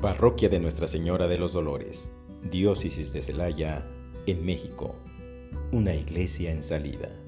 Parroquia de Nuestra Señora de los Dolores, Diócesis de Celaya, en México. Una iglesia en salida.